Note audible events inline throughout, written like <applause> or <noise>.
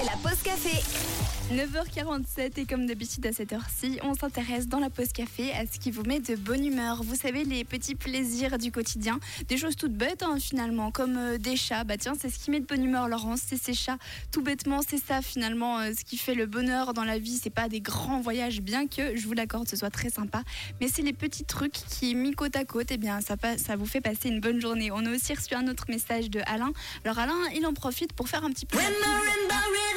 C'est la pause café. 9h47 et comme d'habitude à cette heure-ci, on s'intéresse dans la pause café à ce qui vous met de bonne humeur. Vous savez, les petits plaisirs du quotidien, des choses toutes bêtes hein, finalement, comme euh, des chats. Bah tiens, c'est ce qui met de bonne humeur Laurence, c'est ces chats. Tout bêtement, c'est ça finalement, euh, ce qui fait le bonheur dans la vie. C'est pas des grands voyages, bien que, je vous l'accorde, ce soit très sympa. Mais c'est les petits trucs qui, mis côte à côte, eh bien ça, ça vous fait passer une bonne journée. On a aussi reçu un autre message de Alain. Alors Alain, il en profite pour faire un petit peu...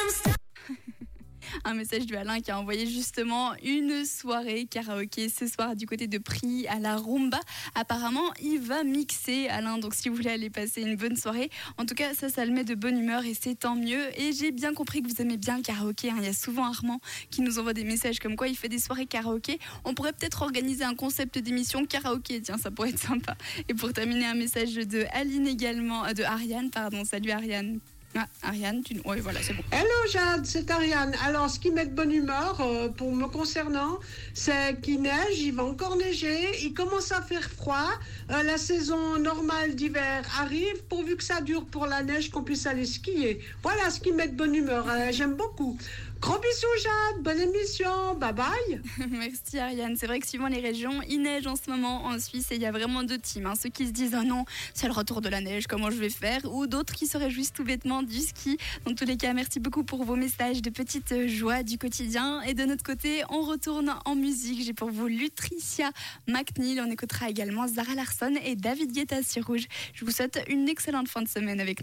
<laughs> un message de Alain qui a envoyé justement une soirée karaoké ce soir du côté de Prix à la Rumba. Apparemment, il va mixer Alain, donc si vous voulez aller passer une bonne soirée, en tout cas ça, ça le met de bonne humeur et c'est tant mieux. Et j'ai bien compris que vous aimez bien le karaoké. Hein. Il y a souvent Armand qui nous envoie des messages comme quoi il fait des soirées karaoké. On pourrait peut-être organiser un concept d'émission karaoké, tiens, ça pourrait être sympa. Et pour terminer, un message de Aline également, euh, de Ariane, pardon. Salut Ariane. Ah, Ariane, tu... oui, voilà, c'est bon. Hello Jade, c'est Ariane. Alors, ce qui met de bonne humeur, euh, pour me concernant, c'est qu'il neige, il va encore neiger, il commence à faire froid. Euh, la saison normale d'hiver arrive, pourvu que ça dure pour la neige, qu'on puisse aller skier. Voilà ce qui met de bonne humeur. Euh, j'aime beaucoup. Gros bisous Jade, bonne émission, bye bye. <laughs> Merci Ariane. C'est vrai que suivant les régions, il neige en ce moment en Suisse et il y a vraiment deux teams. Hein. Ceux qui se disent oh non, c'est le retour de la neige, comment je vais faire? Ou d'autres qui se réjouissent tout bêtement du ski. Dans tous les cas, merci beaucoup pour vos messages de petites joies du quotidien. Et de notre côté, on retourne en musique. J'ai pour vous Lutricia McNeil. On écoutera également Zara Larson et David Guetta sur Rouge. Je vous souhaite une excellente fin de semaine avec nous.